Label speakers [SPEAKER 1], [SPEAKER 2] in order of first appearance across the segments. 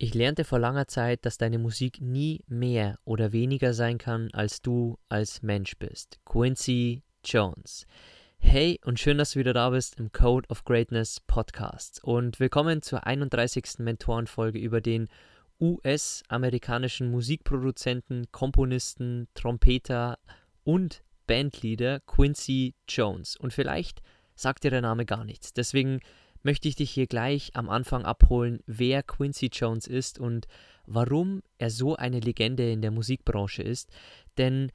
[SPEAKER 1] Ich lernte vor langer Zeit, dass deine Musik nie mehr oder weniger sein kann, als du als Mensch bist. Quincy Jones. Hey und schön, dass du wieder da bist im Code of Greatness Podcast. Und willkommen zur 31. Mentorenfolge über den US-amerikanischen Musikproduzenten, Komponisten, Trompeter und Bandleader Quincy Jones. Und vielleicht sagt dir der Name gar nichts. Deswegen möchte ich dich hier gleich am Anfang abholen, wer Quincy Jones ist und warum er so eine Legende in der Musikbranche ist. Denn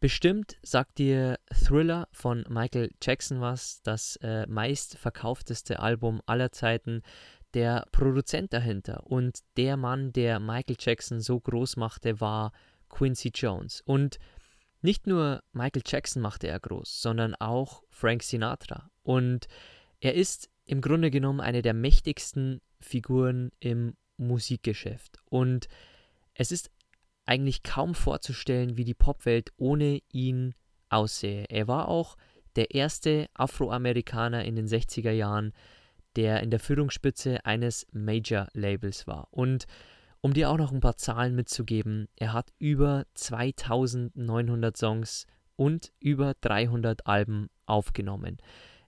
[SPEAKER 1] bestimmt sagt dir Thriller von Michael Jackson was, das äh, meistverkaufteste Album aller Zeiten, der Produzent dahinter und der Mann, der Michael Jackson so groß machte, war Quincy Jones. Und nicht nur Michael Jackson machte er groß, sondern auch Frank Sinatra. Und er ist im Grunde genommen eine der mächtigsten Figuren im Musikgeschäft. Und es ist eigentlich kaum vorzustellen, wie die Popwelt ohne ihn aussähe. Er war auch der erste Afroamerikaner in den 60er Jahren, der in der Führungsspitze eines Major-Labels war. Und um dir auch noch ein paar Zahlen mitzugeben, er hat über 2900 Songs und über 300 Alben aufgenommen.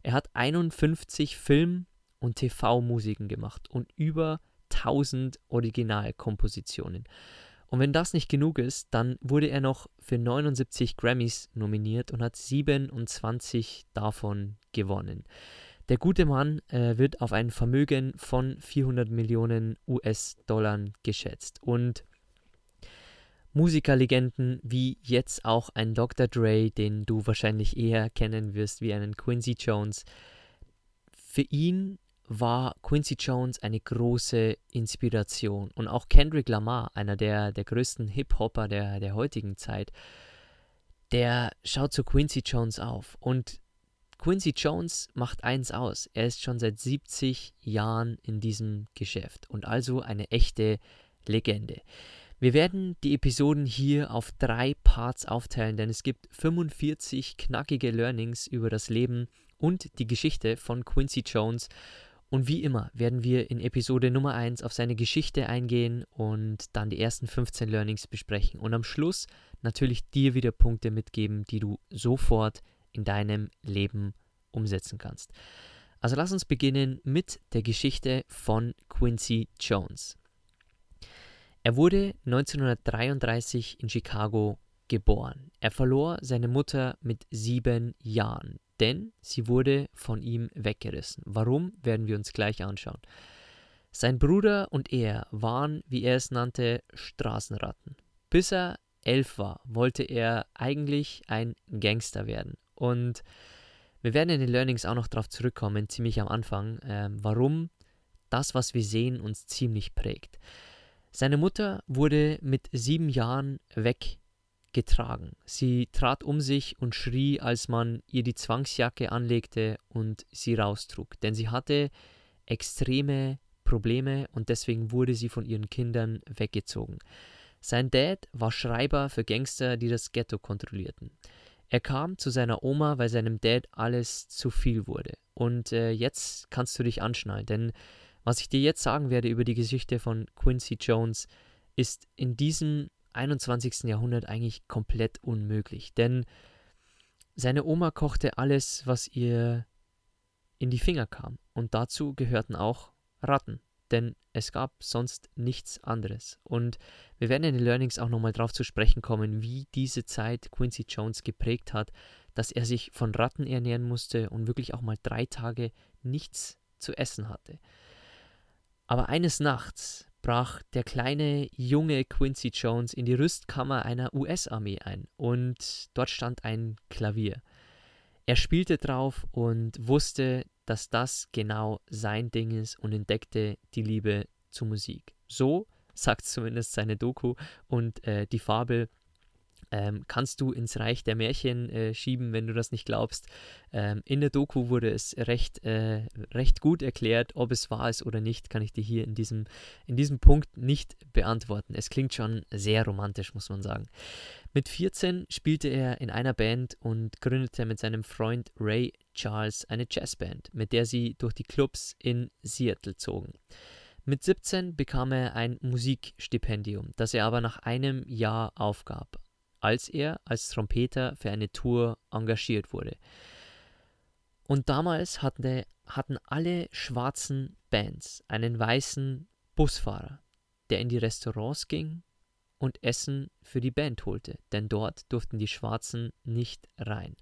[SPEAKER 1] Er hat 51 Film- und TV-Musiken gemacht und über 1000 Originalkompositionen. Und wenn das nicht genug ist, dann wurde er noch für 79 Grammys nominiert und hat 27 davon gewonnen. Der gute Mann äh, wird auf ein Vermögen von 400 Millionen US-Dollar geschätzt. Und Musikerlegenden wie jetzt auch ein Dr. Dre, den du wahrscheinlich eher kennen wirst wie einen Quincy Jones. Für ihn war Quincy Jones eine große Inspiration und auch Kendrick Lamar, einer der, der größten Hip-Hopper der, der heutigen Zeit, der schaut zu Quincy Jones auf und Quincy Jones macht eins aus, er ist schon seit 70 Jahren in diesem Geschäft und also eine echte Legende. Wir werden die Episoden hier auf drei Parts aufteilen, denn es gibt 45 knackige Learnings über das Leben und die Geschichte von Quincy Jones. Und wie immer werden wir in Episode Nummer 1 auf seine Geschichte eingehen und dann die ersten 15 Learnings besprechen. Und am Schluss natürlich dir wieder Punkte mitgeben, die du sofort in deinem Leben umsetzen kannst. Also lass uns beginnen mit der Geschichte von Quincy Jones. Er wurde 1933 in Chicago geboren. Er verlor seine Mutter mit sieben Jahren, denn sie wurde von ihm weggerissen. Warum, werden wir uns gleich anschauen. Sein Bruder und er waren, wie er es nannte, Straßenratten. Bis er elf war, wollte er eigentlich ein Gangster werden. Und wir werden in den Learnings auch noch darauf zurückkommen, ziemlich am Anfang, äh, warum das, was wir sehen, uns ziemlich prägt. Seine Mutter wurde mit sieben Jahren weggetragen. Sie trat um sich und schrie, als man ihr die Zwangsjacke anlegte und sie raustrug, denn sie hatte extreme Probleme und deswegen wurde sie von ihren Kindern weggezogen. Sein Dad war Schreiber für Gangster, die das Ghetto kontrollierten. Er kam zu seiner Oma, weil seinem Dad alles zu viel wurde. Und äh, jetzt kannst du dich anschnallen, denn was ich dir jetzt sagen werde über die Geschichte von Quincy Jones, ist in diesem 21. Jahrhundert eigentlich komplett unmöglich. Denn seine Oma kochte alles, was ihr in die Finger kam. Und dazu gehörten auch Ratten. denn es gab sonst nichts anderes. Und wir werden in den Learnings auch nochmal drauf zu sprechen kommen, wie diese Zeit Quincy Jones geprägt hat, dass er sich von Ratten ernähren musste und wirklich auch mal drei Tage nichts zu essen hatte. Aber eines Nachts brach der kleine junge Quincy Jones in die Rüstkammer einer US-Armee ein und dort stand ein Klavier. Er spielte drauf und wusste, dass das genau sein Ding ist und entdeckte die Liebe zur Musik. So sagt zumindest seine Doku und äh, die Fabel ähm, kannst du ins Reich der Märchen äh, schieben, wenn du das nicht glaubst. Ähm, in der Doku wurde es recht, äh, recht gut erklärt, ob es wahr ist oder nicht, kann ich dir hier in diesem, in diesem Punkt nicht beantworten. Es klingt schon sehr romantisch, muss man sagen. Mit 14 spielte er in einer Band und gründete mit seinem Freund Ray Charles eine Jazzband, mit der sie durch die Clubs in Seattle zogen. Mit 17 bekam er ein Musikstipendium, das er aber nach einem Jahr aufgab als er als Trompeter für eine Tour engagiert wurde. Und damals hatten, hatten alle schwarzen Bands einen weißen Busfahrer, der in die Restaurants ging und Essen für die Band holte, denn dort durften die Schwarzen nicht rein.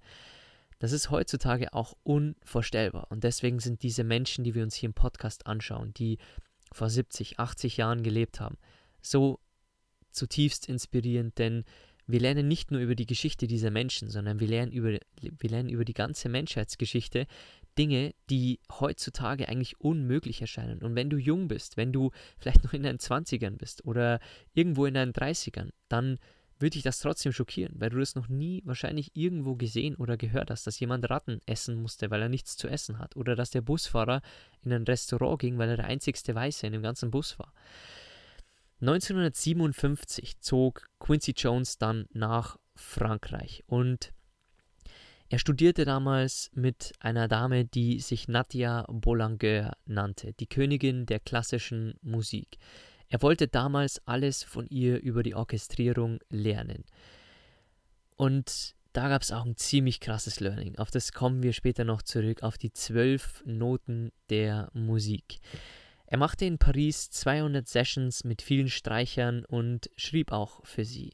[SPEAKER 1] Das ist heutzutage auch unvorstellbar und deswegen sind diese Menschen, die wir uns hier im Podcast anschauen, die vor 70, 80 Jahren gelebt haben, so zutiefst inspirierend, denn wir lernen nicht nur über die Geschichte dieser Menschen, sondern wir lernen über, wir lernen über die ganze Menschheitsgeschichte Dinge, die heutzutage eigentlich unmöglich erscheinen. Und wenn du jung bist, wenn du vielleicht noch in deinen 20ern bist oder irgendwo in deinen 30ern, dann würde dich das trotzdem schockieren, weil du das noch nie wahrscheinlich irgendwo gesehen oder gehört hast, dass jemand Ratten essen musste, weil er nichts zu essen hat. Oder dass der Busfahrer in ein Restaurant ging, weil er der einzigste Weiße in dem ganzen Bus war. 1957 zog Quincy Jones dann nach Frankreich und er studierte damals mit einer Dame, die sich Nadia Boulanger nannte, die Königin der klassischen Musik. Er wollte damals alles von ihr über die Orchestrierung lernen. Und da gab es auch ein ziemlich krasses Learning. Auf das kommen wir später noch zurück, auf die zwölf Noten der Musik. Er machte in Paris 200 Sessions mit vielen Streichern und schrieb auch für sie.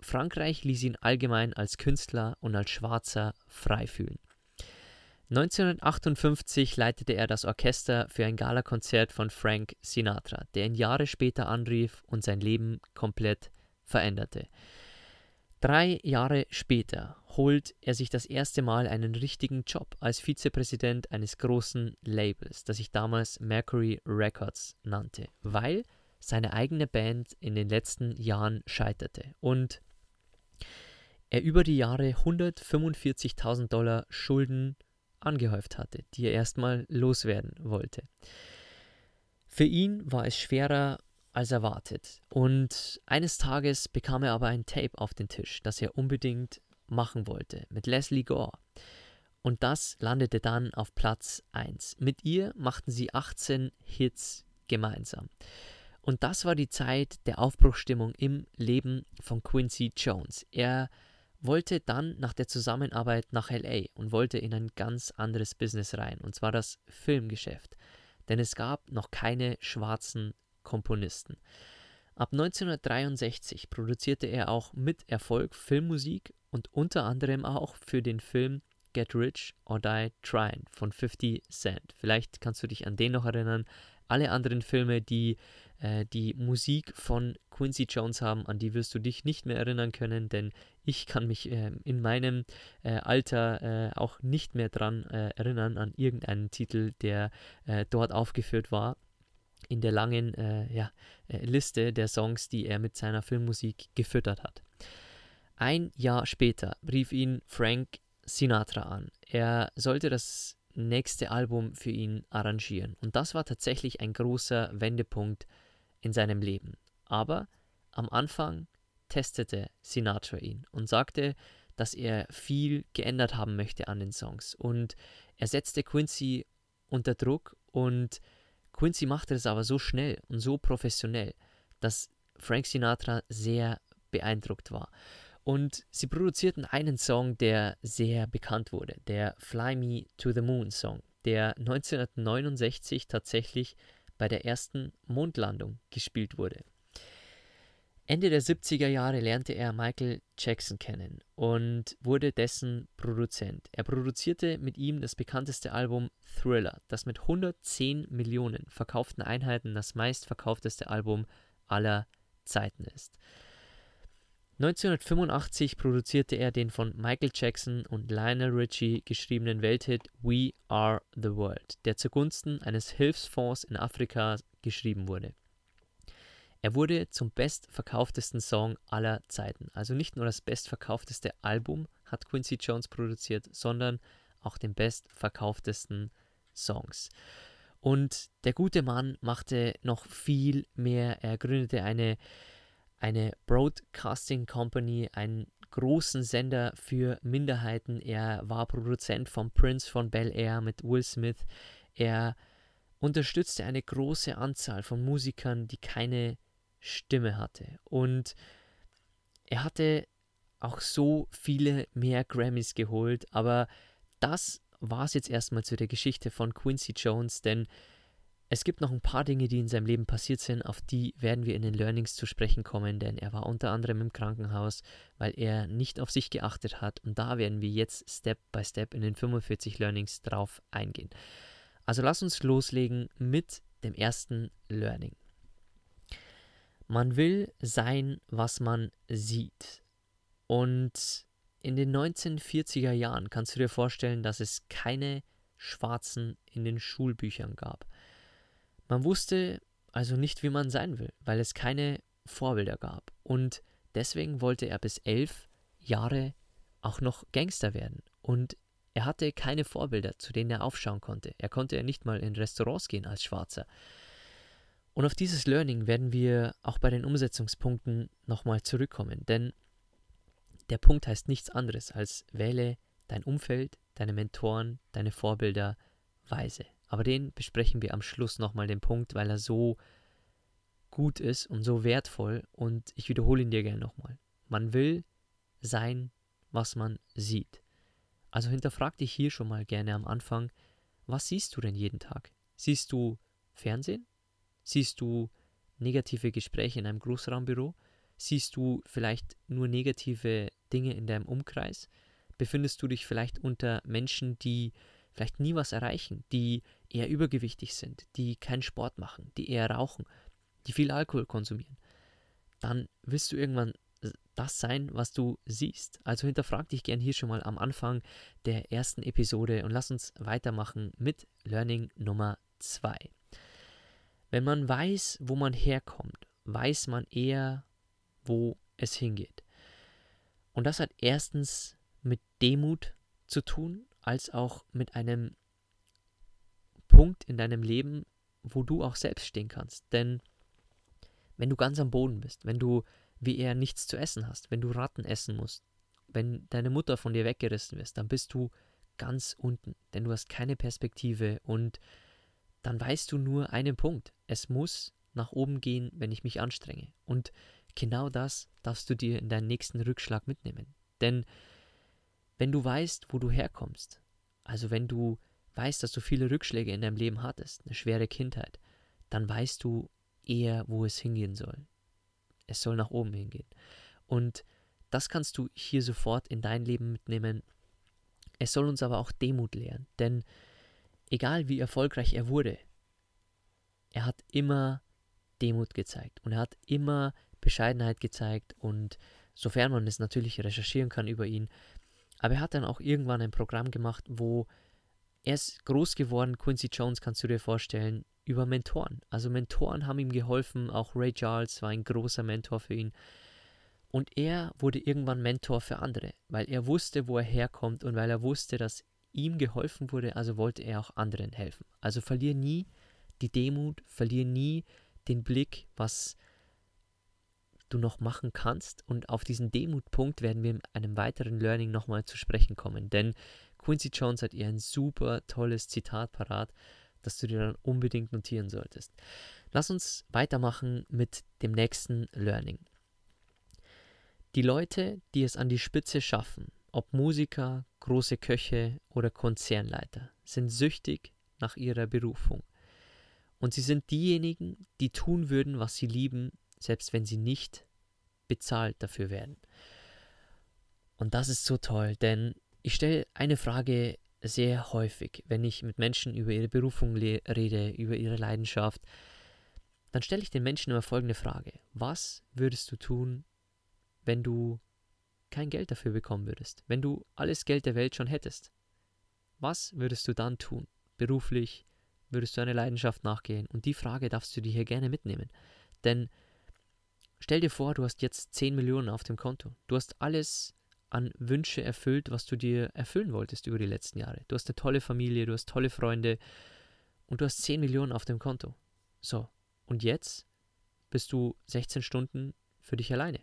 [SPEAKER 1] Frankreich ließ ihn allgemein als Künstler und als Schwarzer frei fühlen. 1958 leitete er das Orchester für ein Galakonzert von Frank Sinatra, der ihn Jahre später anrief und sein Leben komplett veränderte. Drei Jahre später holt er sich das erste Mal einen richtigen Job als Vizepräsident eines großen Labels, das sich damals Mercury Records nannte, weil seine eigene Band in den letzten Jahren scheiterte und er über die Jahre 145.000 Dollar Schulden angehäuft hatte, die er erstmal loswerden wollte. Für ihn war es schwerer als erwartet. Und eines Tages bekam er aber ein Tape auf den Tisch, das er unbedingt machen wollte, mit Leslie Gore. Und das landete dann auf Platz 1. Mit ihr machten sie 18 Hits gemeinsam. Und das war die Zeit der Aufbruchstimmung im Leben von Quincy Jones. Er wollte dann nach der Zusammenarbeit nach LA und wollte in ein ganz anderes Business rein, und zwar das Filmgeschäft. Denn es gab noch keine schwarzen Komponisten. Ab 1963 produzierte er auch mit Erfolg Filmmusik und unter anderem auch für den Film Get Rich or Die Trying von 50 Cent. Vielleicht kannst du dich an den noch erinnern. Alle anderen Filme, die äh, die Musik von Quincy Jones haben, an die wirst du dich nicht mehr erinnern können, denn ich kann mich äh, in meinem äh, Alter äh, auch nicht mehr dran äh, erinnern an irgendeinen Titel, der äh, dort aufgeführt war in der langen äh, ja, äh, Liste der Songs, die er mit seiner Filmmusik gefüttert hat. Ein Jahr später rief ihn Frank Sinatra an. Er sollte das nächste Album für ihn arrangieren. Und das war tatsächlich ein großer Wendepunkt in seinem Leben. Aber am Anfang testete Sinatra ihn und sagte, dass er viel geändert haben möchte an den Songs. Und er setzte Quincy unter Druck und Quincy machte es aber so schnell und so professionell, dass Frank Sinatra sehr beeindruckt war. Und sie produzierten einen Song, der sehr bekannt wurde, der Fly Me to the Moon Song, der 1969 tatsächlich bei der ersten Mondlandung gespielt wurde. Ende der 70er Jahre lernte er Michael Jackson kennen und wurde dessen Produzent. Er produzierte mit ihm das bekannteste Album Thriller, das mit 110 Millionen verkauften Einheiten das meistverkaufteste Album aller Zeiten ist. 1985 produzierte er den von Michael Jackson und Lionel Richie geschriebenen Welthit We Are the World, der zugunsten eines Hilfsfonds in Afrika geschrieben wurde. Er wurde zum bestverkauftesten Song aller Zeiten. Also nicht nur das bestverkaufteste Album hat Quincy Jones produziert, sondern auch den bestverkauftesten Songs. Und der gute Mann machte noch viel mehr. Er gründete eine, eine Broadcasting Company, einen großen Sender für Minderheiten. Er war Produzent von Prince von Bel Air mit Will Smith. Er unterstützte eine große Anzahl von Musikern, die keine Stimme hatte. Und er hatte auch so viele mehr Grammys geholt, aber das war es jetzt erstmal zu der Geschichte von Quincy Jones, denn es gibt noch ein paar Dinge, die in seinem Leben passiert sind, auf die werden wir in den Learnings zu sprechen kommen, denn er war unter anderem im Krankenhaus, weil er nicht auf sich geachtet hat und da werden wir jetzt Step by Step in den 45 Learnings drauf eingehen. Also lass uns loslegen mit dem ersten Learning. Man will sein, was man sieht. Und in den 1940er Jahren kannst du dir vorstellen, dass es keine Schwarzen in den Schulbüchern gab. Man wusste also nicht, wie man sein will, weil es keine Vorbilder gab. Und deswegen wollte er bis elf Jahre auch noch Gangster werden. Und er hatte keine Vorbilder, zu denen er aufschauen konnte. Er konnte ja nicht mal in Restaurants gehen als Schwarzer. Und auf dieses Learning werden wir auch bei den Umsetzungspunkten nochmal zurückkommen, denn der Punkt heißt nichts anderes als wähle dein Umfeld, deine Mentoren, deine Vorbilder weise. Aber den besprechen wir am Schluss nochmal den Punkt, weil er so gut ist und so wertvoll und ich wiederhole ihn dir gerne nochmal. Man will sein, was man sieht. Also hinterfrag dich hier schon mal gerne am Anfang, was siehst du denn jeden Tag? Siehst du Fernsehen? Siehst du negative Gespräche in einem Großraumbüro? Siehst du vielleicht nur negative Dinge in deinem Umkreis? Befindest du dich vielleicht unter Menschen, die vielleicht nie was erreichen, die eher übergewichtig sind, die keinen Sport machen, die eher rauchen, die viel Alkohol konsumieren? Dann wirst du irgendwann das sein, was du siehst. Also hinterfrag dich gern hier schon mal am Anfang der ersten Episode und lass uns weitermachen mit Learning Nummer 2. Wenn man weiß, wo man herkommt, weiß man eher, wo es hingeht. Und das hat erstens mit Demut zu tun, als auch mit einem Punkt in deinem Leben, wo du auch selbst stehen kannst. Denn wenn du ganz am Boden bist, wenn du wie er nichts zu essen hast, wenn du Ratten essen musst, wenn deine Mutter von dir weggerissen wirst, dann bist du ganz unten, denn du hast keine Perspektive und dann weißt du nur einen Punkt. Es muss nach oben gehen, wenn ich mich anstrenge. Und genau das darfst du dir in deinen nächsten Rückschlag mitnehmen. Denn wenn du weißt, wo du herkommst, also wenn du weißt, dass du viele Rückschläge in deinem Leben hattest, eine schwere Kindheit, dann weißt du eher, wo es hingehen soll. Es soll nach oben hingehen. Und das kannst du hier sofort in dein Leben mitnehmen. Es soll uns aber auch Demut lehren, denn egal wie erfolgreich er wurde, er hat immer Demut gezeigt und er hat immer Bescheidenheit gezeigt und sofern man es natürlich recherchieren kann über ihn. Aber er hat dann auch irgendwann ein Programm gemacht, wo er ist groß geworden, Quincy Jones kannst du dir vorstellen, über Mentoren. Also Mentoren haben ihm geholfen, auch Ray Charles war ein großer Mentor für ihn. Und er wurde irgendwann Mentor für andere, weil er wusste, wo er herkommt und weil er wusste, dass ihm geholfen wurde, also wollte er auch anderen helfen. Also verlier nie die Demut, verlier nie den Blick, was du noch machen kannst. Und auf diesen Demutpunkt werden wir in einem weiteren Learning nochmal zu sprechen kommen. Denn Quincy Jones hat ihr ein super tolles Zitat parat, das du dir dann unbedingt notieren solltest. Lass uns weitermachen mit dem nächsten Learning. Die Leute, die es an die Spitze schaffen, ob Musiker, große Köche oder Konzernleiter, sind süchtig nach ihrer Berufung. Und sie sind diejenigen, die tun würden, was sie lieben, selbst wenn sie nicht bezahlt dafür werden. Und das ist so toll, denn ich stelle eine Frage sehr häufig, wenn ich mit Menschen über ihre Berufung rede, über ihre Leidenschaft, dann stelle ich den Menschen immer folgende Frage. Was würdest du tun, wenn du kein Geld dafür bekommen würdest? Wenn du alles Geld der Welt schon hättest? Was würdest du dann tun? Beruflich, würdest du einer Leidenschaft nachgehen? Und die Frage darfst du dir hier gerne mitnehmen. Denn stell dir vor, du hast jetzt 10 Millionen auf dem Konto. Du hast alles an Wünsche erfüllt, was du dir erfüllen wolltest über die letzten Jahre. Du hast eine tolle Familie, du hast tolle Freunde und du hast 10 Millionen auf dem Konto. So, und jetzt bist du 16 Stunden für dich alleine.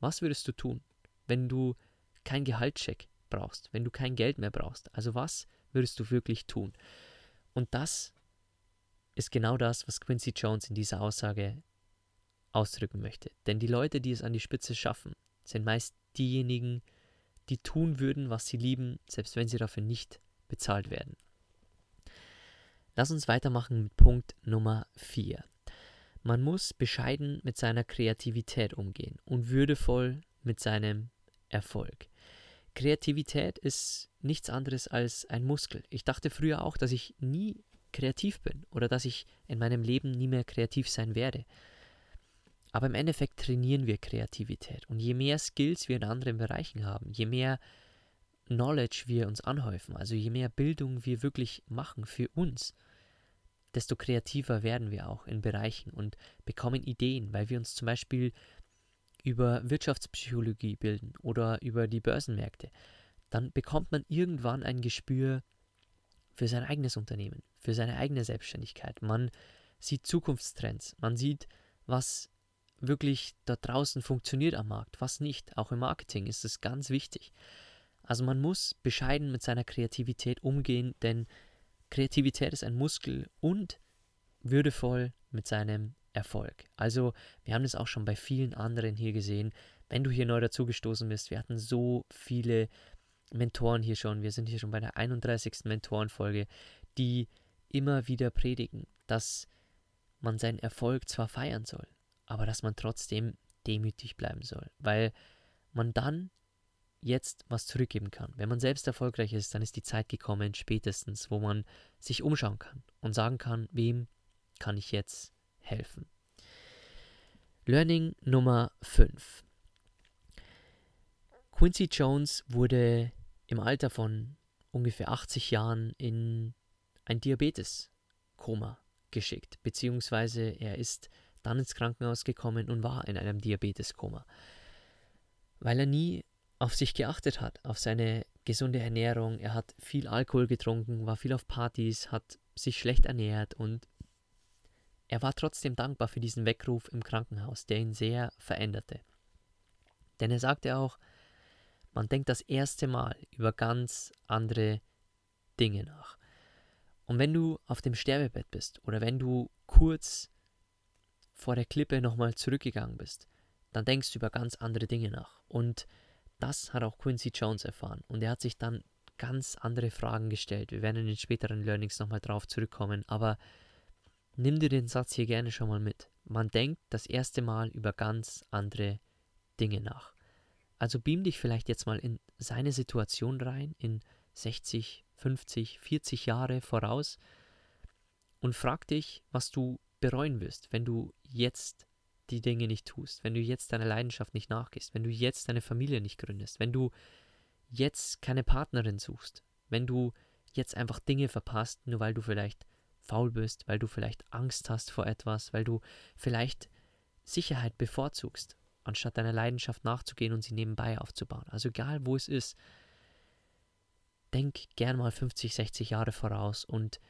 [SPEAKER 1] Was würdest du tun, wenn du kein Gehaltscheck brauchst, wenn du kein Geld mehr brauchst? Also was würdest du wirklich tun? Und das ist genau das, was Quincy Jones in dieser Aussage ausdrücken möchte. Denn die Leute, die es an die Spitze schaffen, sind meist diejenigen, die tun würden, was sie lieben, selbst wenn sie dafür nicht bezahlt werden. Lass uns weitermachen mit Punkt Nummer 4. Man muss bescheiden mit seiner Kreativität umgehen und würdevoll mit seinem Erfolg. Kreativität ist nichts anderes als ein Muskel. Ich dachte früher auch, dass ich nie kreativ bin oder dass ich in meinem Leben nie mehr kreativ sein werde. Aber im Endeffekt trainieren wir Kreativität. Und je mehr Skills wir in anderen Bereichen haben, je mehr Knowledge wir uns anhäufen, also je mehr Bildung wir wirklich machen für uns, desto kreativer werden wir auch in Bereichen und bekommen Ideen, weil wir uns zum Beispiel über Wirtschaftspsychologie bilden oder über die Börsenmärkte. Dann bekommt man irgendwann ein Gespür für sein eigenes Unternehmen, für seine eigene Selbstständigkeit. Man sieht Zukunftstrends, man sieht, was wirklich da draußen funktioniert am Markt, was nicht. Auch im Marketing ist es ganz wichtig. Also man muss bescheiden mit seiner Kreativität umgehen, denn Kreativität ist ein Muskel und würdevoll mit seinem Erfolg. Also wir haben es auch schon bei vielen anderen hier gesehen. Wenn du hier neu dazugestoßen bist, wir hatten so viele Mentoren hier schon. Wir sind hier schon bei der 31. Mentorenfolge, die immer wieder predigen, dass man seinen Erfolg zwar feiern soll, aber dass man trotzdem demütig bleiben soll, weil man dann jetzt was zurückgeben kann. Wenn man selbst erfolgreich ist, dann ist die Zeit gekommen, spätestens, wo man sich umschauen kann und sagen kann, wem kann ich jetzt helfen. Learning Nummer 5. Quincy Jones wurde im Alter von ungefähr 80 Jahren in ein Diabetes-Koma geschickt, beziehungsweise er ist dann ins Krankenhaus gekommen und war in einem Diabeteskoma, weil er nie auf sich geachtet hat, auf seine gesunde Ernährung. Er hat viel Alkohol getrunken, war viel auf Partys, hat sich schlecht ernährt und er war trotzdem dankbar für diesen Weckruf im Krankenhaus, der ihn sehr veränderte. Denn er sagte auch, man denkt das erste Mal über ganz andere Dinge nach. Und wenn du auf dem Sterbebett bist oder wenn du kurz vor der Klippe nochmal zurückgegangen bist, dann denkst du über ganz andere Dinge nach. Und das hat auch Quincy Jones erfahren. Und er hat sich dann ganz andere Fragen gestellt. Wir werden in den späteren Learnings nochmal drauf zurückkommen. Aber nimm dir den Satz hier gerne schon mal mit. Man denkt das erste Mal über ganz andere Dinge nach. Also beam dich vielleicht jetzt mal in seine Situation rein, in 60, 50, 40 Jahre voraus und frag dich, was du bereuen wirst, wenn du jetzt die Dinge nicht tust, wenn du jetzt deiner Leidenschaft nicht nachgehst, wenn du jetzt deine Familie nicht gründest, wenn du jetzt keine Partnerin suchst, wenn du jetzt einfach Dinge verpasst, nur weil du vielleicht faul bist, weil du vielleicht Angst hast vor etwas, weil du vielleicht Sicherheit bevorzugst, anstatt deiner Leidenschaft nachzugehen und sie nebenbei aufzubauen. Also egal wo es ist, denk gern mal 50, 60 Jahre voraus und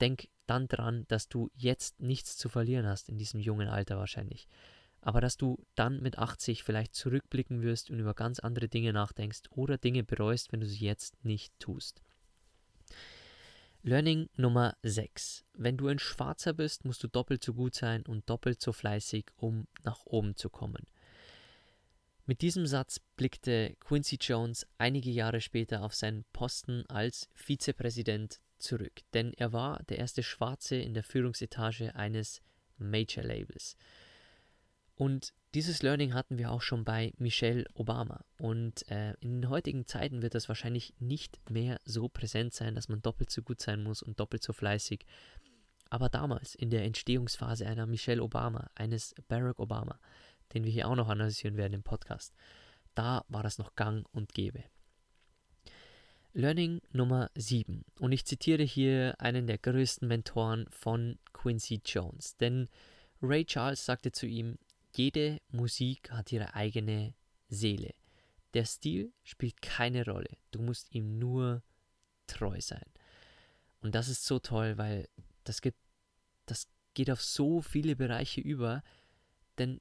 [SPEAKER 1] denk dann dran, dass du jetzt nichts zu verlieren hast in diesem jungen Alter wahrscheinlich. Aber dass du dann mit 80 vielleicht zurückblicken wirst und über ganz andere Dinge nachdenkst oder Dinge bereust, wenn du sie jetzt nicht tust. Learning Nummer 6. Wenn du ein Schwarzer bist, musst du doppelt so gut sein und doppelt so fleißig, um nach oben zu kommen. Mit diesem Satz blickte Quincy Jones einige Jahre später auf seinen Posten als Vizepräsident zurück, denn er war der erste Schwarze in der Führungsetage eines Major-Labels. Und dieses Learning hatten wir auch schon bei Michelle Obama. Und äh, in den heutigen Zeiten wird das wahrscheinlich nicht mehr so präsent sein, dass man doppelt so gut sein muss und doppelt so fleißig. Aber damals, in der Entstehungsphase einer Michelle Obama, eines Barack Obama, den wir hier auch noch analysieren werden im Podcast, da war das noch gang und gäbe. Learning Nummer 7. Und ich zitiere hier einen der größten Mentoren von Quincy Jones. Denn Ray Charles sagte zu ihm, jede Musik hat ihre eigene Seele. Der Stil spielt keine Rolle. Du musst ihm nur treu sein. Und das ist so toll, weil das gibt, das geht auf so viele Bereiche über, denn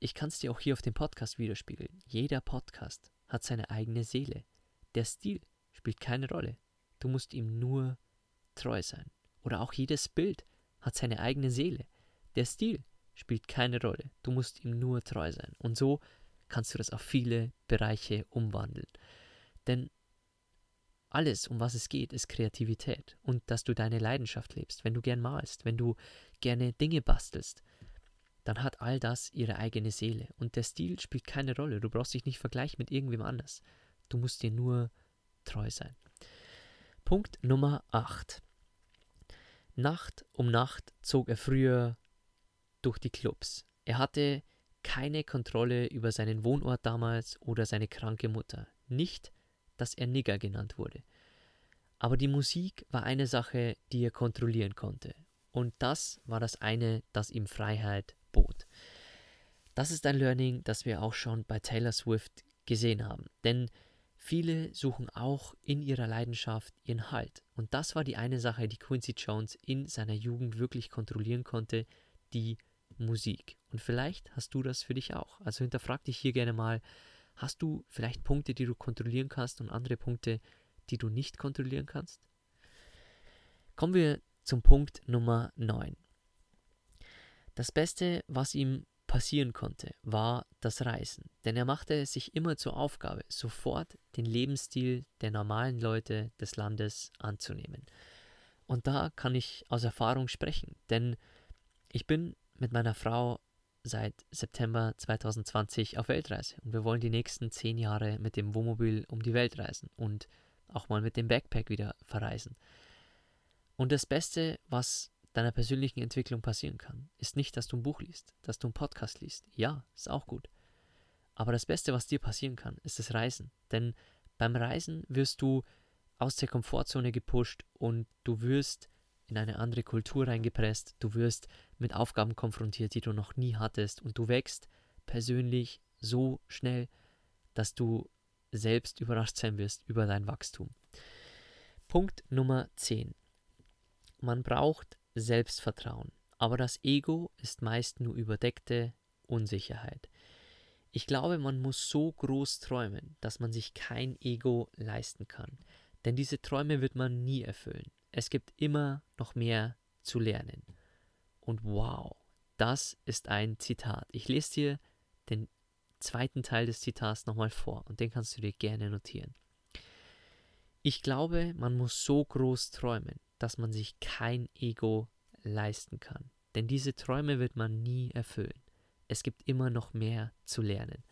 [SPEAKER 1] ich kann es dir auch hier auf dem Podcast widerspiegeln. Jeder Podcast hat seine eigene Seele. Der Stil spielt keine Rolle. Du musst ihm nur treu sein. Oder auch jedes Bild hat seine eigene Seele. Der Stil spielt keine Rolle. Du musst ihm nur treu sein. Und so kannst du das auf viele Bereiche umwandeln. Denn alles, um was es geht, ist Kreativität und dass du deine Leidenschaft lebst. Wenn du gern malst, wenn du gerne Dinge bastelst, dann hat all das ihre eigene Seele. Und der Stil spielt keine Rolle. Du brauchst dich nicht vergleichen mit irgendwem anders. Du musst dir nur treu sein. Punkt Nummer 8. Nacht um Nacht zog er früher durch die Clubs. Er hatte keine Kontrolle über seinen Wohnort damals oder seine kranke Mutter. Nicht, dass er Nigger genannt wurde. Aber die Musik war eine Sache, die er kontrollieren konnte. Und das war das eine, das ihm Freiheit bot. Das ist ein Learning, das wir auch schon bei Taylor Swift gesehen haben. Denn viele suchen auch in ihrer Leidenschaft ihren Halt. Und das war die eine Sache, die Quincy Jones in seiner Jugend wirklich kontrollieren konnte, die Musik. Und vielleicht hast du das für dich auch. Also hinterfrag dich hier gerne mal, hast du vielleicht Punkte, die du kontrollieren kannst und andere Punkte, die du nicht kontrollieren kannst? Kommen wir zum Punkt Nummer 9. Das Beste, was ihm passieren konnte, war das Reisen. Denn er machte es sich immer zur Aufgabe, sofort den Lebensstil der normalen Leute des Landes anzunehmen. Und da kann ich aus Erfahrung sprechen, denn ich bin mit meiner Frau seit September 2020 auf Weltreise und wir wollen die nächsten zehn Jahre mit dem Wohnmobil um die Welt reisen und auch mal mit dem Backpack wieder verreisen. Und das Beste, was deiner persönlichen Entwicklung passieren kann, ist nicht, dass du ein Buch liest, dass du einen Podcast liest. Ja, ist auch gut. Aber das Beste, was dir passieren kann, ist das Reisen. Denn beim Reisen wirst du aus der Komfortzone gepusht und du wirst in eine andere Kultur reingepresst, du wirst mit Aufgaben konfrontiert, die du noch nie hattest und du wächst persönlich so schnell, dass du selbst überrascht sein wirst über dein Wachstum. Punkt Nummer 10. Man braucht Selbstvertrauen, aber das Ego ist meist nur überdeckte Unsicherheit. Ich glaube, man muss so groß träumen, dass man sich kein Ego leisten kann, denn diese Träume wird man nie erfüllen. Es gibt immer noch mehr zu lernen. Und wow, das ist ein Zitat. Ich lese dir den zweiten Teil des Zitats nochmal vor und den kannst du dir gerne notieren. Ich glaube, man muss so groß träumen, dass man sich kein Ego leisten kann. Denn diese Träume wird man nie erfüllen. Es gibt immer noch mehr zu lernen.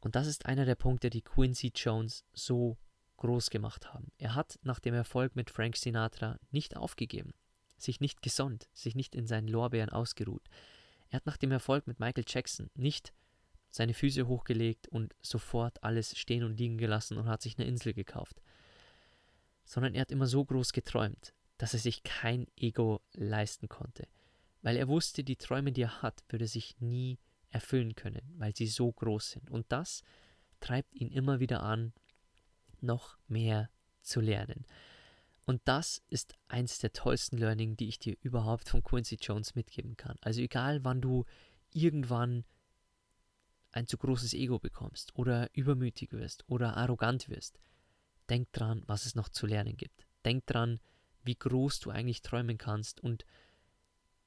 [SPEAKER 1] Und das ist einer der Punkte, die Quincy Jones so groß gemacht haben. Er hat nach dem Erfolg mit Frank Sinatra nicht aufgegeben, sich nicht gesonnt, sich nicht in seinen Lorbeeren ausgeruht. Er hat nach dem Erfolg mit Michael Jackson nicht seine Füße hochgelegt und sofort alles stehen und liegen gelassen und hat sich eine Insel gekauft, sondern er hat immer so groß geträumt, dass er sich kein Ego leisten konnte, weil er wusste, die Träume, die er hat, würde sich nie erfüllen können, weil sie so groß sind. Und das treibt ihn immer wieder an, noch mehr zu lernen. Und das ist eins der tollsten Learning, die ich dir überhaupt von Quincy Jones mitgeben kann. Also egal, wann du irgendwann ein zu großes Ego bekommst oder übermütig wirst oder arrogant wirst, denk dran, was es noch zu lernen gibt. Denk dran, wie groß du eigentlich träumen kannst und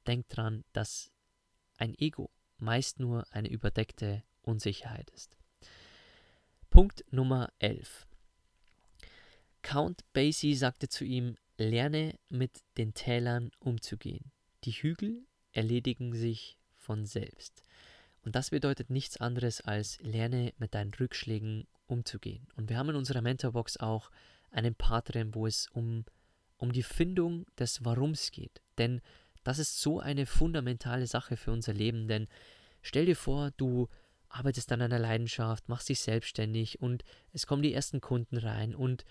[SPEAKER 1] denk dran, dass ein Ego meist nur eine überdeckte Unsicherheit ist. Punkt Nummer 11. Count Basie sagte zu ihm, lerne mit den Tälern umzugehen. Die Hügel erledigen sich von selbst. Und das bedeutet nichts anderes als lerne mit deinen Rückschlägen umzugehen. Und wir haben in unserer Mentorbox auch einen Part drin, wo es um, um die Findung des Warums geht. Denn das ist so eine fundamentale Sache für unser Leben. Denn stell dir vor, du arbeitest an einer Leidenschaft, machst dich selbstständig und es kommen die ersten Kunden rein und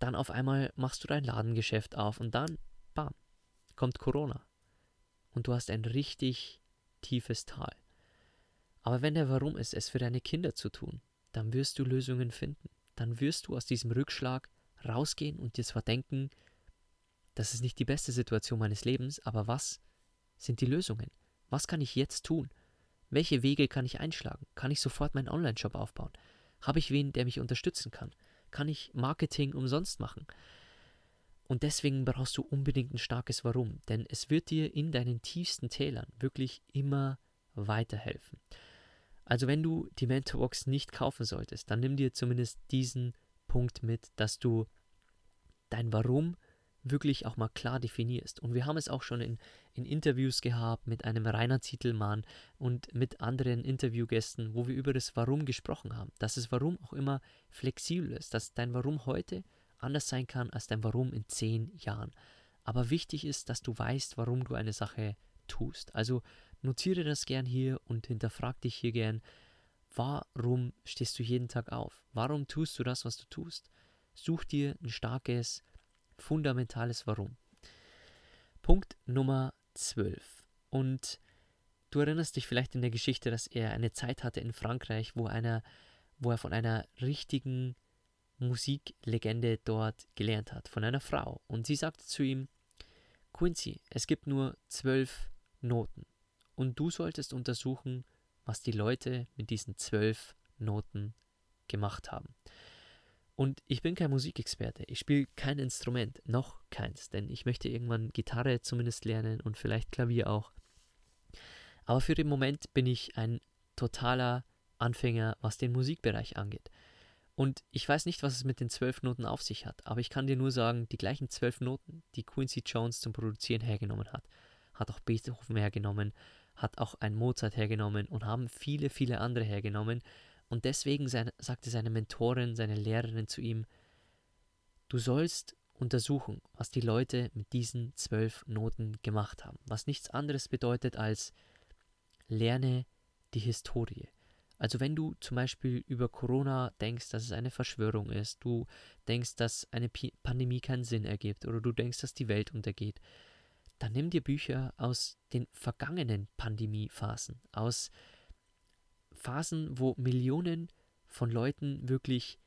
[SPEAKER 1] dann auf einmal machst du dein Ladengeschäft auf und dann, bam, kommt Corona. Und du hast ein richtig tiefes Tal. Aber wenn der Warum ist, es für deine Kinder zu tun, dann wirst du Lösungen finden. Dann wirst du aus diesem Rückschlag rausgehen und dir zwar denken, das ist nicht die beste Situation meines Lebens, aber was sind die Lösungen? Was kann ich jetzt tun? Welche Wege kann ich einschlagen? Kann ich sofort meinen Online-Shop aufbauen? Habe ich wen, der mich unterstützen kann? Kann ich Marketing umsonst machen. Und deswegen brauchst du unbedingt ein starkes Warum, denn es wird dir in deinen tiefsten Tälern wirklich immer weiterhelfen. Also wenn du die Mentorbox nicht kaufen solltest, dann nimm dir zumindest diesen Punkt mit, dass du dein Warum wirklich auch mal klar definierst. Und wir haben es auch schon in, in Interviews gehabt mit einem Rainer Zietelmann und mit anderen Interviewgästen, wo wir über das Warum gesprochen haben. Dass das Warum auch immer flexibel ist, dass dein Warum heute anders sein kann als dein Warum in zehn Jahren. Aber wichtig ist, dass du weißt, warum du eine Sache tust. Also notiere das gern hier und hinterfrag dich hier gern, warum stehst du jeden Tag auf? Warum tust du das, was du tust? Such dir ein starkes fundamentales Warum. Punkt Nummer 12. Und du erinnerst dich vielleicht in der Geschichte, dass er eine Zeit hatte in Frankreich, wo, einer, wo er von einer richtigen Musiklegende dort gelernt hat, von einer Frau. Und sie sagte zu ihm, Quincy, es gibt nur zwölf Noten. Und du solltest untersuchen, was die Leute mit diesen zwölf Noten gemacht haben. Und ich bin kein Musikexperte. Ich spiele kein Instrument, noch keins, denn ich möchte irgendwann Gitarre zumindest lernen und vielleicht Klavier auch. Aber für den Moment bin ich ein totaler Anfänger, was den Musikbereich angeht. Und ich weiß nicht, was es mit den zwölf Noten auf sich hat, aber ich kann dir nur sagen, die gleichen zwölf Noten, die Quincy Jones zum Produzieren hergenommen hat, hat auch Beethoven hergenommen, hat auch ein Mozart hergenommen und haben viele, viele andere hergenommen. Und deswegen seine, sagte seine Mentorin, seine Lehrerin zu ihm, du sollst untersuchen, was die Leute mit diesen zwölf Noten gemacht haben. Was nichts anderes bedeutet als lerne die Historie. Also wenn du zum Beispiel über Corona denkst, dass es eine Verschwörung ist, du denkst, dass eine P Pandemie keinen Sinn ergibt oder du denkst, dass die Welt untergeht, dann nimm dir Bücher aus den vergangenen Pandemiephasen, aus Phasen, wo Millionen von Leuten wirklich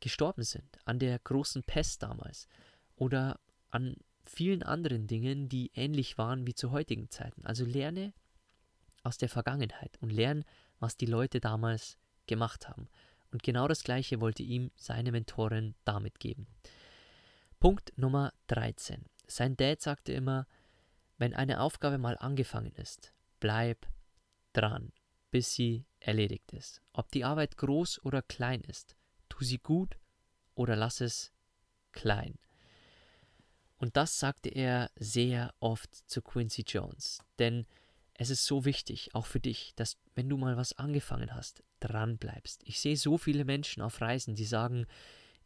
[SPEAKER 1] gestorben sind, an der großen Pest damals oder an vielen anderen Dingen, die ähnlich waren wie zu heutigen Zeiten. Also lerne aus der Vergangenheit und lerne, was die Leute damals gemacht haben. Und genau das Gleiche wollte ihm seine Mentorin damit geben. Punkt Nummer 13. Sein Dad sagte immer, wenn eine Aufgabe mal angefangen ist, bleib dran bis sie erledigt ist. Ob die Arbeit groß oder klein ist, tu sie gut oder lass es klein. Und das sagte er sehr oft zu Quincy Jones, denn es ist so wichtig, auch für dich, dass wenn du mal was angefangen hast, dran bleibst. Ich sehe so viele Menschen auf Reisen, die sagen,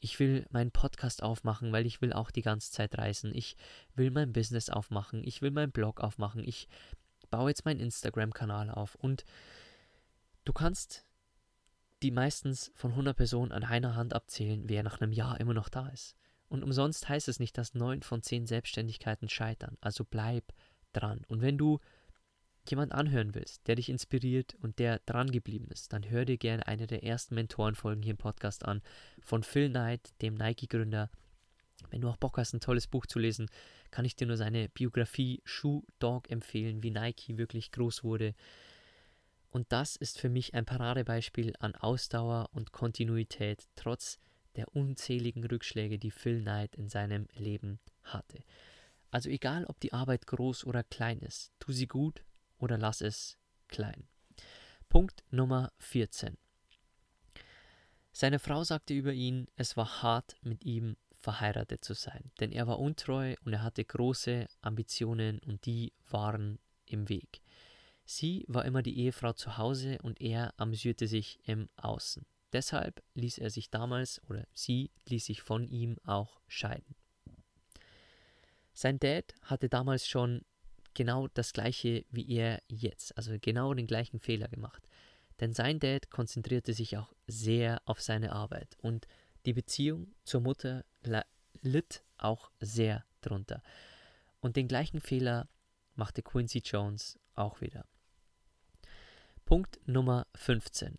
[SPEAKER 1] ich will meinen Podcast aufmachen, weil ich will auch die ganze Zeit reisen. Ich will mein Business aufmachen. Ich will meinen Blog aufmachen. Ich baue jetzt meinen Instagram-Kanal auf. Und Du kannst die meistens von 100 Personen an einer Hand abzählen, wer nach einem Jahr immer noch da ist. Und umsonst heißt es nicht, dass 9 von 10 Selbstständigkeiten scheitern. Also bleib dran. Und wenn du jemand anhören willst, der dich inspiriert und der dran geblieben ist, dann hör dir gerne eine der ersten Mentorenfolgen hier im Podcast an von Phil Knight, dem Nike-Gründer. Wenn du auch Bock hast, ein tolles Buch zu lesen, kann ich dir nur seine Biografie Shoe Dog empfehlen, wie Nike wirklich groß wurde, und das ist für mich ein Paradebeispiel an Ausdauer und Kontinuität trotz der unzähligen Rückschläge, die Phil Knight in seinem Leben hatte. Also egal, ob die Arbeit groß oder klein ist, tu sie gut oder lass es klein. Punkt Nummer 14. Seine Frau sagte über ihn, es war hart, mit ihm verheiratet zu sein, denn er war untreu und er hatte große Ambitionen und die waren im Weg. Sie war immer die Ehefrau zu Hause und er amüsierte sich im Außen. Deshalb ließ er sich damals oder sie ließ sich von ihm auch scheiden. Sein Dad hatte damals schon genau das gleiche wie er jetzt, also genau den gleichen Fehler gemacht. Denn sein Dad konzentrierte sich auch sehr auf seine Arbeit und die Beziehung zur Mutter litt auch sehr drunter. Und den gleichen Fehler machte Quincy Jones auch wieder. Punkt Nummer 15.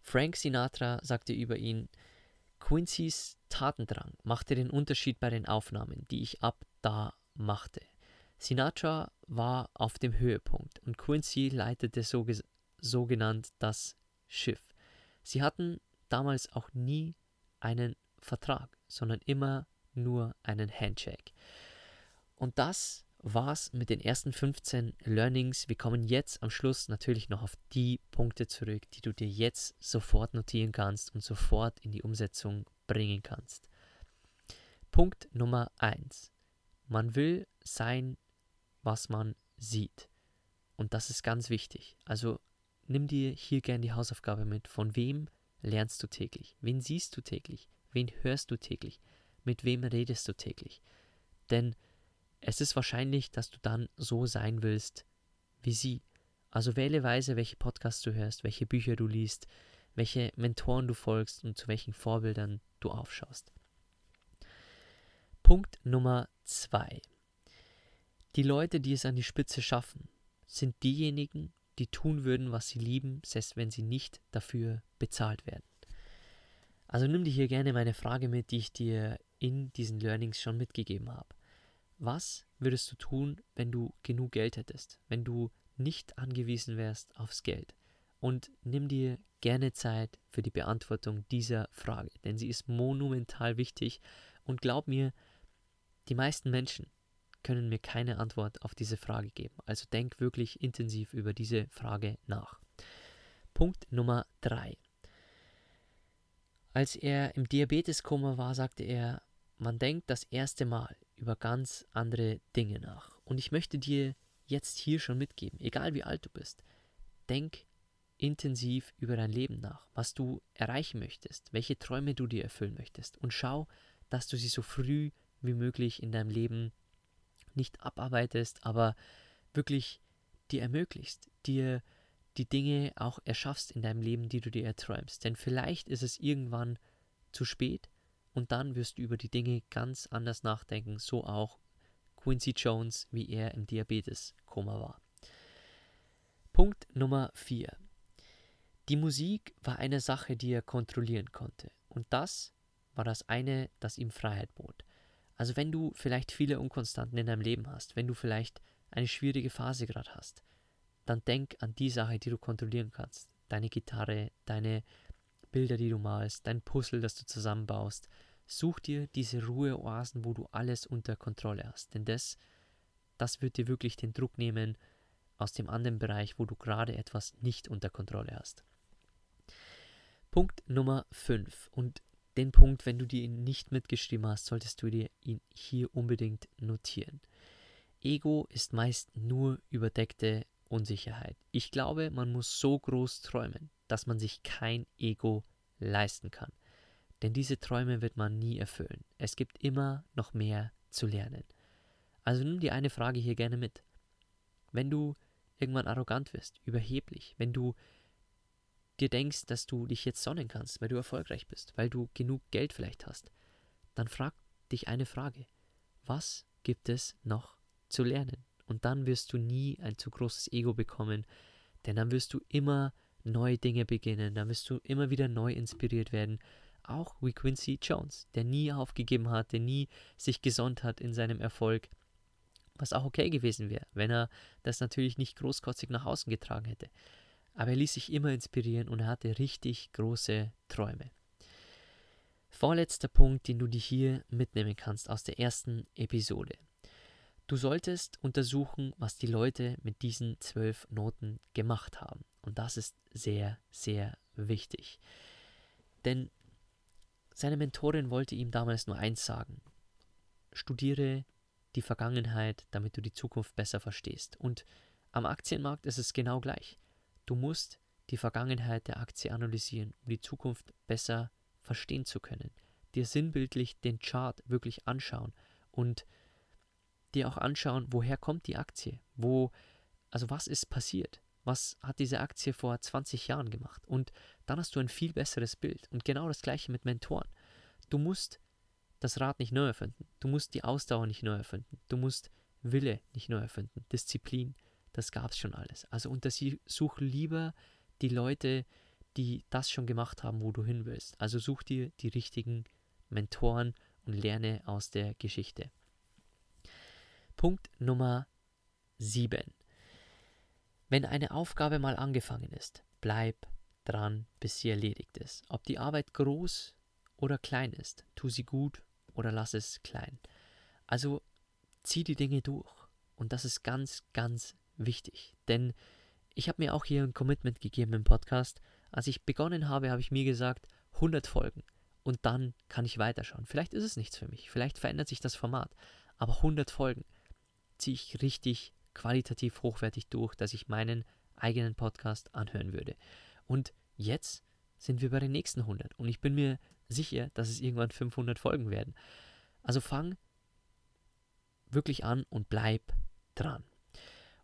[SPEAKER 1] Frank Sinatra sagte über ihn, Quincy's Tatendrang machte den Unterschied bei den Aufnahmen, die ich ab da machte. Sinatra war auf dem Höhepunkt und Quincy leitete so, so genannt das Schiff. Sie hatten damals auch nie einen Vertrag, sondern immer nur einen Handshake. Und das war's mit den ersten 15 Learnings. Wir kommen jetzt am Schluss natürlich noch auf die Punkte zurück, die du dir jetzt sofort notieren kannst und sofort in die Umsetzung bringen kannst. Punkt Nummer 1. Man will sein, was man sieht. Und das ist ganz wichtig. Also nimm dir hier gerne die Hausaufgabe mit. Von wem lernst du täglich? Wen siehst du täglich? Wen hörst du täglich? Mit wem redest du täglich? Denn es ist wahrscheinlich, dass du dann so sein willst wie sie. Also wähle weise, welche Podcasts du hörst, welche Bücher du liest, welche Mentoren du folgst und zu welchen Vorbildern du aufschaust. Punkt Nummer zwei. Die Leute, die es an die Spitze schaffen, sind diejenigen, die tun würden, was sie lieben, selbst wenn sie nicht dafür bezahlt werden. Also nimm dir hier gerne meine Frage mit, die ich dir in diesen Learnings schon mitgegeben habe. Was würdest du tun, wenn du genug Geld hättest, wenn du nicht angewiesen wärst aufs Geld? Und nimm dir gerne Zeit für die Beantwortung dieser Frage, denn sie ist monumental wichtig und glaub mir, die meisten Menschen können mir keine Antwort auf diese Frage geben. Also denk wirklich intensiv über diese Frage nach. Punkt Nummer 3. Als er im Diabeteskoma war, sagte er, man denkt das erste Mal über ganz andere Dinge nach. Und ich möchte dir jetzt hier schon mitgeben, egal wie alt du bist, denk intensiv über dein Leben nach, was du erreichen möchtest, welche Träume du dir erfüllen möchtest und schau, dass du sie so früh wie möglich in deinem Leben nicht abarbeitest, aber wirklich dir ermöglicht, dir die Dinge auch erschaffst in deinem Leben, die du dir erträumst. Denn vielleicht ist es irgendwann zu spät und dann wirst du über die Dinge ganz anders nachdenken, so auch Quincy Jones, wie er im Diabetes-Koma war. Punkt Nummer 4. Die Musik war eine Sache, die er kontrollieren konnte. Und das war das eine, das ihm Freiheit bot. Also wenn du vielleicht viele Unkonstanten in deinem Leben hast, wenn du vielleicht eine schwierige Phase gerade hast, dann denk an die Sache, die du kontrollieren kannst. Deine Gitarre, deine Bilder, die du malst, dein Puzzle, das du zusammenbaust, Such dir diese Ruheoasen, wo du alles unter Kontrolle hast. Denn das, das wird dir wirklich den Druck nehmen aus dem anderen Bereich, wo du gerade etwas nicht unter Kontrolle hast. Punkt Nummer 5. Und den Punkt, wenn du dir ihn nicht mitgeschrieben hast, solltest du dir ihn hier unbedingt notieren. Ego ist meist nur überdeckte Unsicherheit. Ich glaube, man muss so groß träumen, dass man sich kein Ego leisten kann. Denn diese Träume wird man nie erfüllen. Es gibt immer noch mehr zu lernen. Also nimm dir eine Frage hier gerne mit. Wenn du irgendwann arrogant wirst, überheblich, wenn du dir denkst, dass du dich jetzt sonnen kannst, weil du erfolgreich bist, weil du genug Geld vielleicht hast, dann frag dich eine Frage. Was gibt es noch zu lernen? Und dann wirst du nie ein zu großes Ego bekommen, denn dann wirst du immer neue Dinge beginnen, dann wirst du immer wieder neu inspiriert werden auch wie Quincy Jones, der nie aufgegeben hat, der nie sich gesonnt hat in seinem Erfolg, was auch okay gewesen wäre, wenn er das natürlich nicht großkotzig nach außen getragen hätte. Aber er ließ sich immer inspirieren und er hatte richtig große Träume. Vorletzter Punkt, den du dir hier mitnehmen kannst aus der ersten Episode. Du solltest untersuchen, was die Leute mit diesen zwölf Noten gemacht haben. Und das ist sehr, sehr wichtig. Denn seine Mentorin wollte ihm damals nur eins sagen. Studiere die Vergangenheit, damit du die Zukunft besser verstehst. Und am Aktienmarkt ist es genau gleich. Du musst die Vergangenheit der Aktie analysieren, um die Zukunft besser verstehen zu können. Dir sinnbildlich den Chart wirklich anschauen und dir auch anschauen, woher kommt die Aktie? Wo, also was ist passiert? Was hat diese Aktie vor 20 Jahren gemacht? Und dann hast du ein viel besseres Bild. Und genau das gleiche mit Mentoren. Du musst das Rad nicht neu erfinden. Du musst die Ausdauer nicht neu erfinden. Du musst Wille nicht neu erfinden. Disziplin, das gab es schon alles. Also untersuch lieber die Leute, die das schon gemacht haben, wo du hin willst. Also such dir die richtigen Mentoren und lerne aus der Geschichte. Punkt Nummer 7. Wenn eine Aufgabe mal angefangen ist, bleib dran, bis sie erledigt ist. Ob die Arbeit groß oder klein ist, tu sie gut oder lass es klein. Also zieh die Dinge durch. Und das ist ganz, ganz wichtig. Denn ich habe mir auch hier ein Commitment gegeben im Podcast. Als ich begonnen habe, habe ich mir gesagt, 100 Folgen. Und dann kann ich weiterschauen. Vielleicht ist es nichts für mich. Vielleicht verändert sich das Format. Aber 100 Folgen ziehe ich richtig qualitativ hochwertig durch, dass ich meinen eigenen Podcast anhören würde. Und jetzt sind wir bei den nächsten 100. Und ich bin mir sicher, dass es irgendwann 500 Folgen werden. Also fang wirklich an und bleib dran.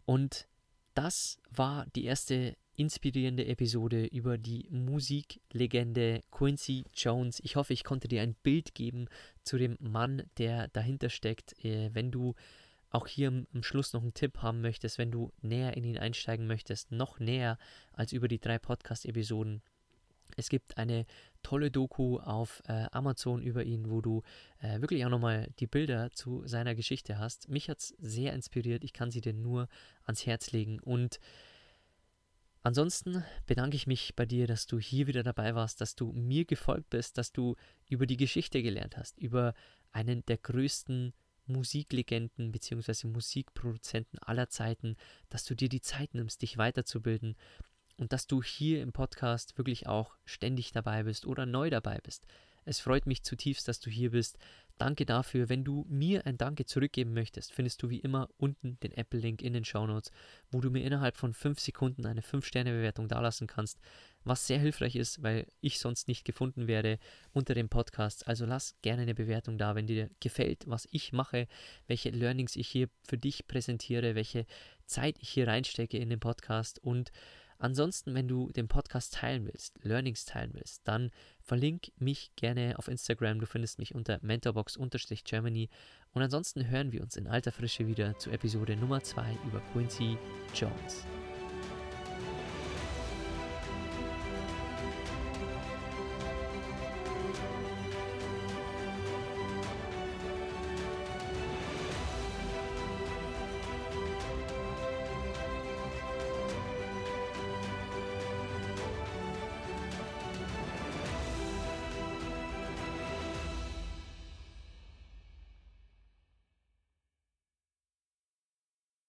[SPEAKER 1] Und das war die erste inspirierende Episode über die Musiklegende Quincy Jones. Ich hoffe, ich konnte dir ein Bild geben zu dem Mann, der dahinter steckt. Äh, wenn du auch hier am Schluss noch einen Tipp haben möchtest, wenn du näher in ihn einsteigen möchtest, noch näher als über die drei Podcast-Episoden, es gibt eine tolle Doku auf äh, Amazon über ihn, wo du äh, wirklich auch nochmal die Bilder zu seiner Geschichte hast. Mich hat es sehr inspiriert. Ich kann sie dir nur ans Herz legen. Und ansonsten bedanke ich mich bei dir, dass du hier wieder dabei warst, dass du mir gefolgt bist, dass du über die Geschichte gelernt hast, über einen der größten Musiklegenden bzw. Musikproduzenten aller Zeiten, dass du dir die Zeit nimmst, dich weiterzubilden und dass du hier im Podcast wirklich auch ständig dabei bist oder neu dabei bist. Es freut mich zutiefst, dass du hier bist. Danke dafür. Wenn du mir ein Danke zurückgeben möchtest, findest du wie immer unten den Apple-Link in den Show Notes, wo du mir innerhalb von 5 Sekunden eine 5-Sterne-Bewertung dalassen kannst, was sehr hilfreich ist, weil ich sonst nicht gefunden werde unter dem Podcast. Also lass gerne eine Bewertung da, wenn dir gefällt, was ich mache, welche Learnings ich hier für dich präsentiere, welche Zeit ich hier reinstecke in den Podcast und Ansonsten, wenn du den Podcast teilen willst, Learnings teilen willst, dann verlink mich gerne auf Instagram. Du findest mich unter mentorbox-germany. Und ansonsten hören wir uns in alter Frische wieder zu Episode Nummer 2 über Quincy Jones.